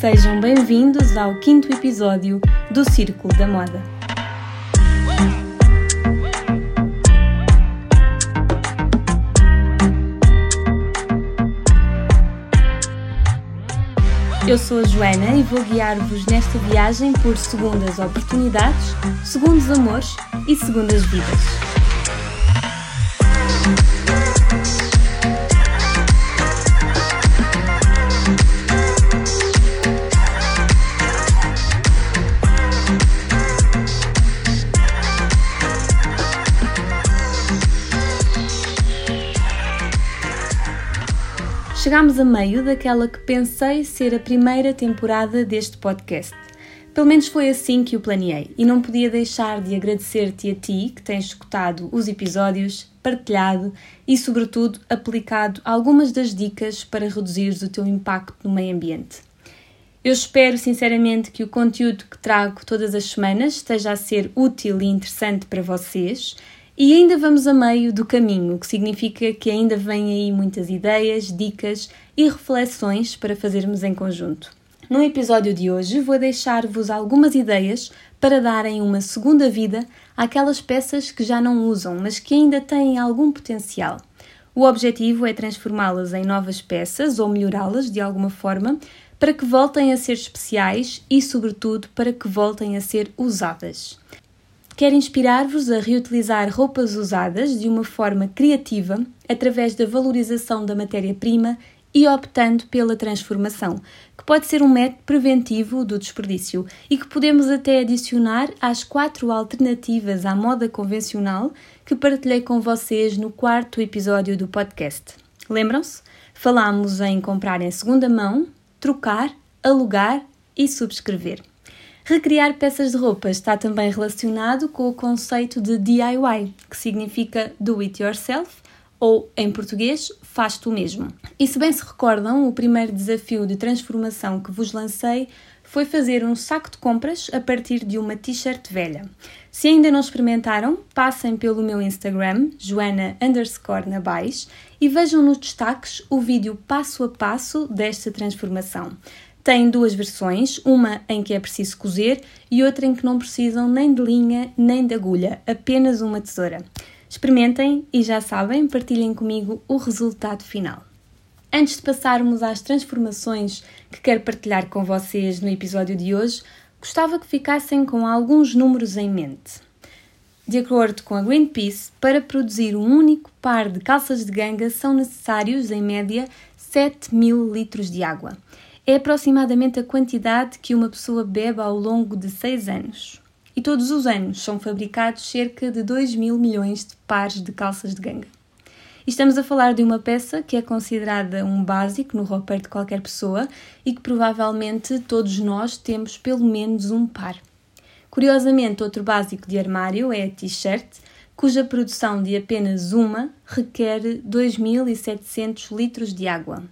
Sejam bem-vindos ao quinto episódio do Círculo da Moda. Eu sou a Joana e vou guiar-vos nesta viagem por segundas oportunidades, segundos amores e segundas vidas. Chegámos a meio daquela que pensei ser a primeira temporada deste podcast. Pelo menos foi assim que o planeei e não podia deixar de agradecer-te a ti que tens escutado os episódios, partilhado e, sobretudo, aplicado algumas das dicas para reduzires o teu impacto no meio ambiente. Eu espero sinceramente que o conteúdo que trago todas as semanas esteja a ser útil e interessante para vocês e ainda vamos a meio do caminho, o que significa que ainda vêm aí muitas ideias, dicas e reflexões para fazermos em conjunto. No episódio de hoje vou deixar-vos algumas ideias para darem uma segunda vida àquelas peças que já não usam, mas que ainda têm algum potencial. O objetivo é transformá-las em novas peças ou melhorá-las de alguma forma para que voltem a ser especiais e, sobretudo, para que voltem a ser usadas. Quero inspirar-vos a reutilizar roupas usadas de uma forma criativa através da valorização da matéria-prima e optando pela transformação, que pode ser um método preventivo do desperdício e que podemos até adicionar às quatro alternativas à moda convencional que partilhei com vocês no quarto episódio do podcast. Lembram-se? Falámos em comprar em segunda mão, trocar, alugar e subscrever. Recriar peças de roupa está também relacionado com o conceito de DIY, que significa Do It Yourself, ou em português, faz tu mesmo. E se bem se recordam, o primeiro desafio de transformação que vos lancei foi fazer um saco de compras a partir de uma t-shirt velha. Se ainda não experimentaram, passem pelo meu Instagram, joana underscore e vejam nos destaques o vídeo passo a passo desta transformação. Tem duas versões, uma em que é preciso cozer e outra em que não precisam nem de linha nem de agulha, apenas uma tesoura. Experimentem e já sabem, partilhem comigo o resultado final. Antes de passarmos às transformações que quero partilhar com vocês no episódio de hoje, gostava que ficassem com alguns números em mente. De acordo com a Greenpeace, para produzir um único par de calças de ganga são necessários, em média, 7 mil litros de água é aproximadamente a quantidade que uma pessoa bebe ao longo de 6 anos. E todos os anos são fabricados cerca de 2 mil milhões de pares de calças de ganga. E estamos a falar de uma peça que é considerada um básico no roupeiro de qualquer pessoa e que provavelmente todos nós temos pelo menos um par. Curiosamente, outro básico de armário é a t-shirt, cuja produção de apenas uma requer 2.700 litros de água.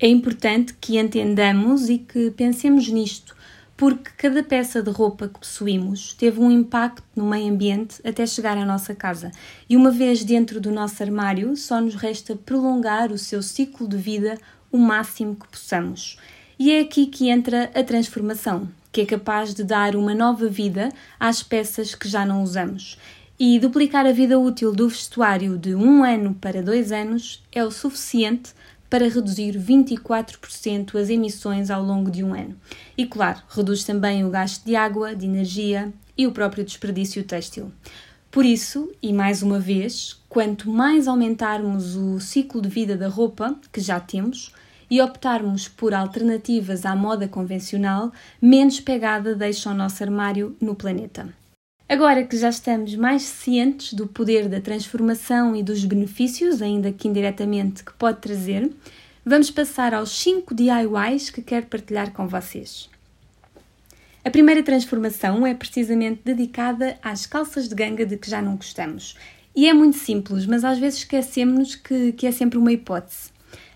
É importante que entendamos e que pensemos nisto, porque cada peça de roupa que possuímos teve um impacto no meio ambiente até chegar à nossa casa. E uma vez dentro do nosso armário, só nos resta prolongar o seu ciclo de vida o máximo que possamos. E é aqui que entra a transformação, que é capaz de dar uma nova vida às peças que já não usamos. E duplicar a vida útil do vestuário de um ano para dois anos é o suficiente para reduzir 24% as emissões ao longo de um ano. E, claro, reduz também o gasto de água, de energia e o próprio desperdício têxtil. Por isso, e mais uma vez, quanto mais aumentarmos o ciclo de vida da roupa, que já temos, e optarmos por alternativas à moda convencional, menos pegada deixa o nosso armário no planeta. Agora que já estamos mais cientes do poder da transformação e dos benefícios, ainda que indiretamente, que pode trazer, vamos passar aos 5 DIYs que quero partilhar com vocês. A primeira transformação é precisamente dedicada às calças de ganga de que já não gostamos. E é muito simples, mas às vezes esquecemos que, que é sempre uma hipótese.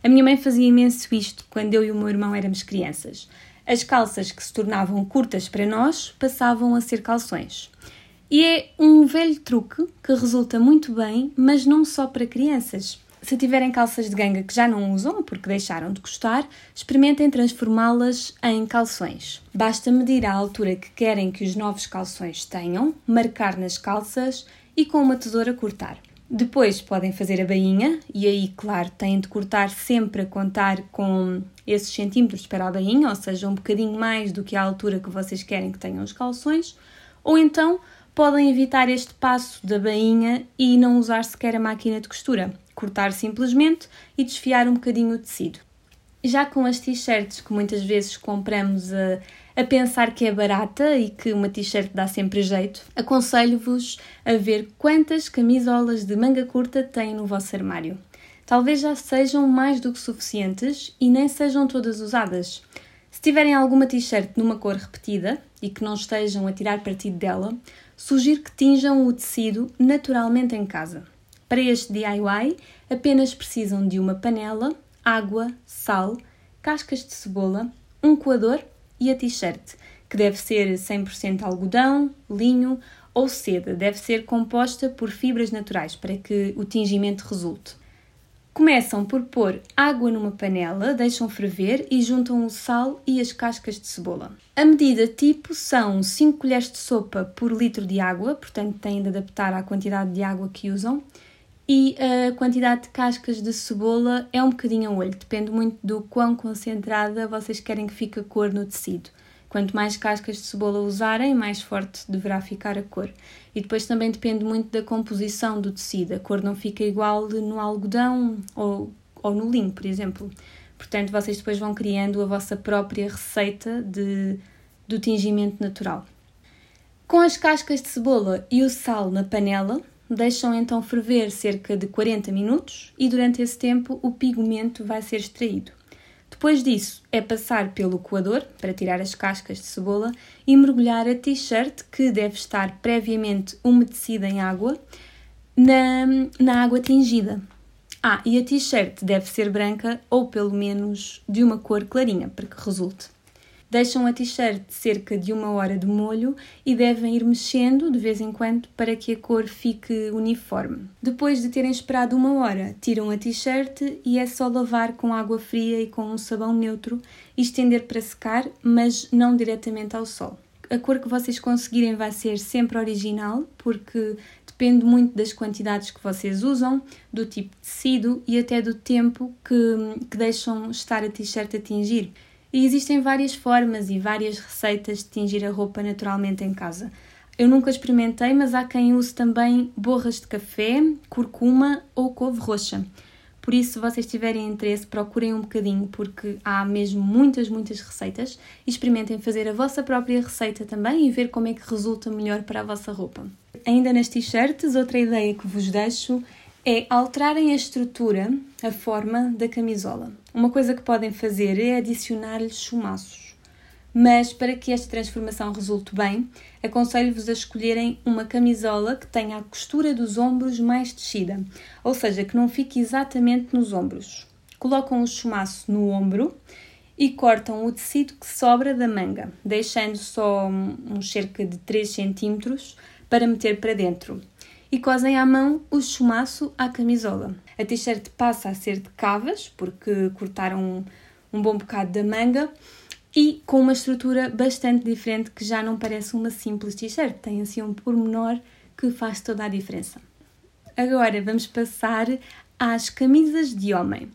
A minha mãe fazia imenso isto quando eu e o meu irmão éramos crianças. As calças que se tornavam curtas para nós passavam a ser calções. E é um velho truque que resulta muito bem, mas não só para crianças. Se tiverem calças de ganga que já não usam porque deixaram de gostar, experimentem transformá-las em calções. Basta medir a altura que querem que os novos calções tenham, marcar nas calças e com uma tesoura cortar. Depois podem fazer a bainha e aí, claro, têm de cortar sempre a contar com esses centímetros para a bainha, ou seja, um bocadinho mais do que a altura que vocês querem que tenham os calções, ou então podem evitar este passo da bainha e não usar sequer a máquina de costura cortar simplesmente e desfiar um bocadinho o tecido. Já com as t-shirts que muitas vezes compramos a, a pensar que é barata e que uma t-shirt dá sempre jeito, aconselho-vos a ver quantas camisolas de manga curta têm no vosso armário. Talvez já sejam mais do que suficientes e nem sejam todas usadas. Se tiverem alguma t-shirt numa cor repetida e que não estejam a tirar partido dela, sugiro que tinjam o tecido naturalmente em casa. Para este DIY, apenas precisam de uma panela, água, sal, cascas de cebola, um coador e a t-shirt, que deve ser 100% algodão, linho ou seda. Deve ser composta por fibras naturais para que o tingimento resulte. Começam por pôr água numa panela, deixam ferver e juntam o sal e as cascas de cebola. A medida tipo são 5 colheres de sopa por litro de água, portanto têm de adaptar à quantidade de água que usam e a quantidade de cascas de cebola é um bocadinho a olho, depende muito do quão concentrada vocês querem que fique a cor no tecido. Quanto mais cascas de cebola usarem, mais forte deverá ficar a cor. E depois também depende muito da composição do tecido. A cor não fica igual no algodão ou, ou no linho, por exemplo. Portanto, vocês depois vão criando a vossa própria receita de, do tingimento natural. Com as cascas de cebola e o sal na panela, deixam então ferver cerca de 40 minutos e durante esse tempo o pigmento vai ser extraído. Depois disso, é passar pelo coador para tirar as cascas de cebola e mergulhar a t-shirt, que deve estar previamente umedecida em água, na, na água tingida. Ah, e a t-shirt deve ser branca ou pelo menos de uma cor clarinha para que resulte. Deixam a t-shirt cerca de uma hora de molho e devem ir mexendo de vez em quando para que a cor fique uniforme. Depois de terem esperado uma hora, tiram a t-shirt e é só lavar com água fria e com um sabão neutro e estender para secar, mas não diretamente ao sol. A cor que vocês conseguirem vai ser sempre original, porque depende muito das quantidades que vocês usam, do tipo de tecido e até do tempo que, que deixam estar a t-shirt a tingir. E existem várias formas e várias receitas de tingir a roupa naturalmente em casa. Eu nunca experimentei, mas há quem use também borras de café, curcuma ou couve roxa. Por isso, se vocês tiverem interesse, procurem um bocadinho, porque há mesmo muitas, muitas receitas. Experimentem fazer a vossa própria receita também e ver como é que resulta melhor para a vossa roupa. Ainda nas t-shirts, outra ideia que vos deixo é alterarem a estrutura, a forma da camisola. Uma coisa que podem fazer é adicionar-lhe chumaços. Mas para que esta transformação resulte bem, aconselho-vos a escolherem uma camisola que tenha a costura dos ombros mais descida, ou seja, que não fique exatamente nos ombros. Colocam o chumaço no ombro e cortam o tecido que sobra da manga, deixando só uns cerca de 3 cm para meter para dentro e cosem à mão o chumaço à camisola. A t-shirt passa a ser de cavas, porque cortaram um bom bocado da manga, e com uma estrutura bastante diferente que já não parece uma simples t-shirt, tem assim um pormenor que faz toda a diferença. Agora vamos passar às camisas de homem.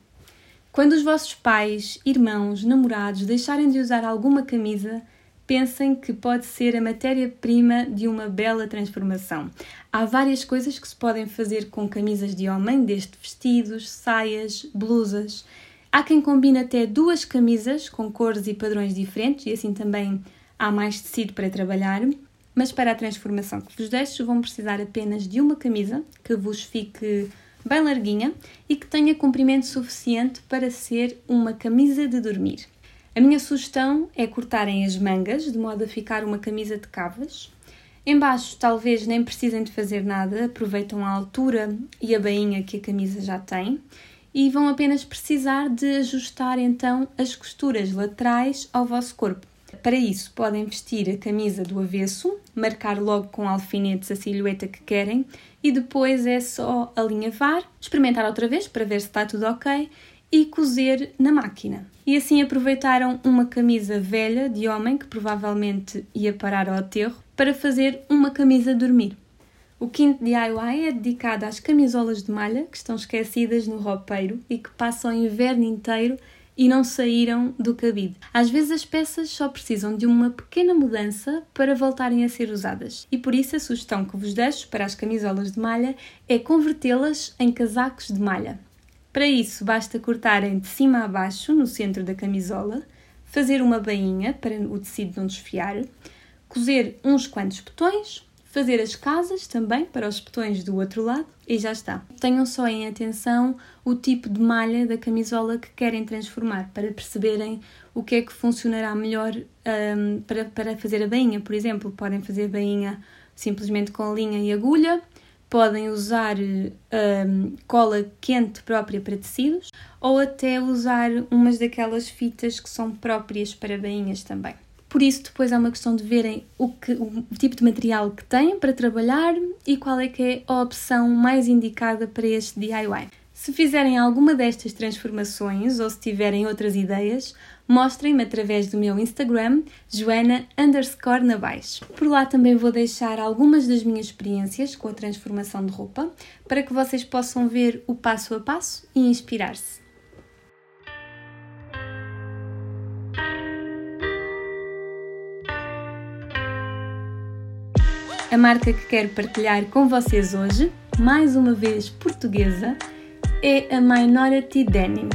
Quando os vossos pais, irmãos, namorados deixarem de usar alguma camisa, pensem que pode ser a matéria-prima de uma bela transformação. Há várias coisas que se podem fazer com camisas de homem, desde vestidos, saias, blusas. Há quem combine até duas camisas com cores e padrões diferentes e assim também há mais tecido para trabalhar. Mas para a transformação que vos deixo, vão precisar apenas de uma camisa que vos fique bem larguinha e que tenha comprimento suficiente para ser uma camisa de dormir. A minha sugestão é cortarem as mangas de modo a ficar uma camisa de cavas. Embaixo talvez nem precisem de fazer nada, aproveitam a altura e a bainha que a camisa já tem e vão apenas precisar de ajustar então as costuras laterais ao vosso corpo. Para isso, podem vestir a camisa do avesso, marcar logo com alfinetes a silhueta que querem e depois é só alinhavar, experimentar outra vez para ver se está tudo ok e cozer na máquina. E assim aproveitaram uma camisa velha de homem que provavelmente ia parar ao aterro para fazer uma camisa dormir. O quinto DIY é dedicado às camisolas de malha que estão esquecidas no roupeiro e que passam o inverno inteiro e não saíram do cabide. Às vezes as peças só precisam de uma pequena mudança para voltarem a ser usadas. E por isso a sugestão que vos deixo para as camisolas de malha é convertê-las em casacos de malha. Para isso basta cortarem de cima a baixo no centro da camisola, fazer uma bainha para o tecido não desfiar, cozer uns quantos botões, fazer as casas também para os botões do outro lado e já está. Tenham só em atenção o tipo de malha da camisola que querem transformar para perceberem o que é que funcionará melhor um, para, para fazer a bainha. Por exemplo, podem fazer a bainha simplesmente com linha e agulha, podem usar um, cola quente própria para tecidos ou até usar umas daquelas fitas que são próprias para bainhas também. Por isso, depois é uma questão de verem o, que, o tipo de material que têm para trabalhar e qual é que é a opção mais indicada para este DIY. Se fizerem alguma destas transformações ou se tiverem outras ideias, mostrem-me através do meu Instagram, joana underscore. Por lá também vou deixar algumas das minhas experiências com a transformação de roupa, para que vocês possam ver o passo a passo e inspirar-se. A marca que quero partilhar com vocês hoje, mais uma vez portuguesa, é a Minority Denim,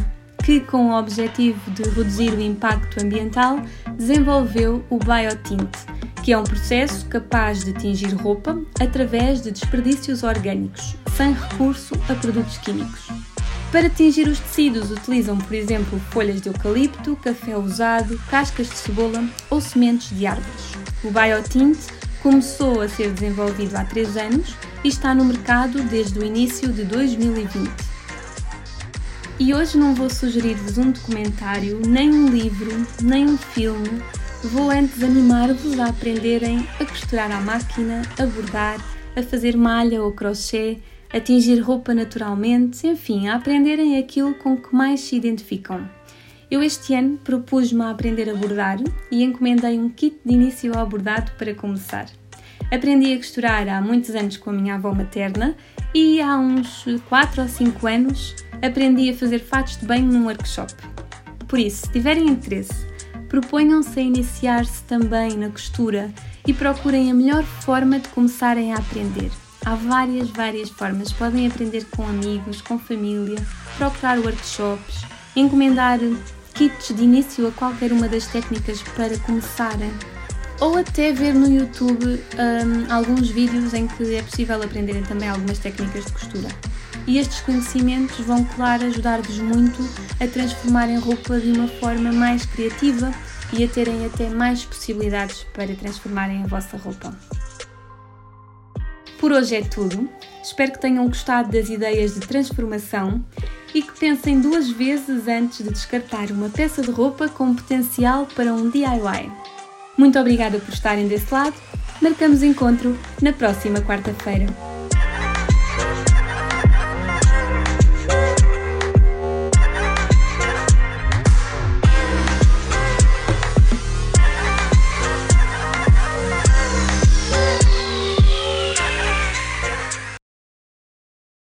que, com o objetivo de reduzir o impacto ambiental, desenvolveu o Biotint, que é um processo capaz de tingir roupa através de desperdícios orgânicos, sem recurso a produtos químicos. Para tingir os tecidos, utilizam, por exemplo, folhas de eucalipto, café usado, cascas de cebola ou sementes de árvores. O Biotint Começou a ser desenvolvido há 3 anos e está no mercado desde o início de 2020. E hoje não vou sugerir-vos um documentário, nem um livro, nem um filme. Vou antes animar-vos a aprenderem a costurar à máquina, a bordar, a fazer malha ou crochê, a tingir roupa naturalmente, enfim, a aprenderem aquilo com que mais se identificam. Eu este ano propus-me a aprender a bordar e encomendei um kit de início ao bordado para começar. Aprendi a costurar há muitos anos com a minha avó materna e há uns 4 ou 5 anos aprendi a fazer fatos de banho num workshop. Por isso, se tiverem interesse, proponham-se a iniciar-se também na costura e procurem a melhor forma de começarem a aprender. Há várias, várias formas. Podem aprender com amigos, com família, procurar workshops, encomendar kits de início a qualquer uma das técnicas para começarem, ou até ver no YouTube um, alguns vídeos em que é possível aprenderem também algumas técnicas de costura. E estes conhecimentos vão, claro, ajudar-vos muito a transformarem roupa de uma forma mais criativa e a terem até mais possibilidades para transformarem a vossa roupa. Por hoje é tudo. Espero que tenham gostado das ideias de transformação e que pensem duas vezes antes de descartar uma peça de roupa com potencial para um DIY. Muito obrigada por estarem desse lado. Marcamos encontro na próxima quarta-feira.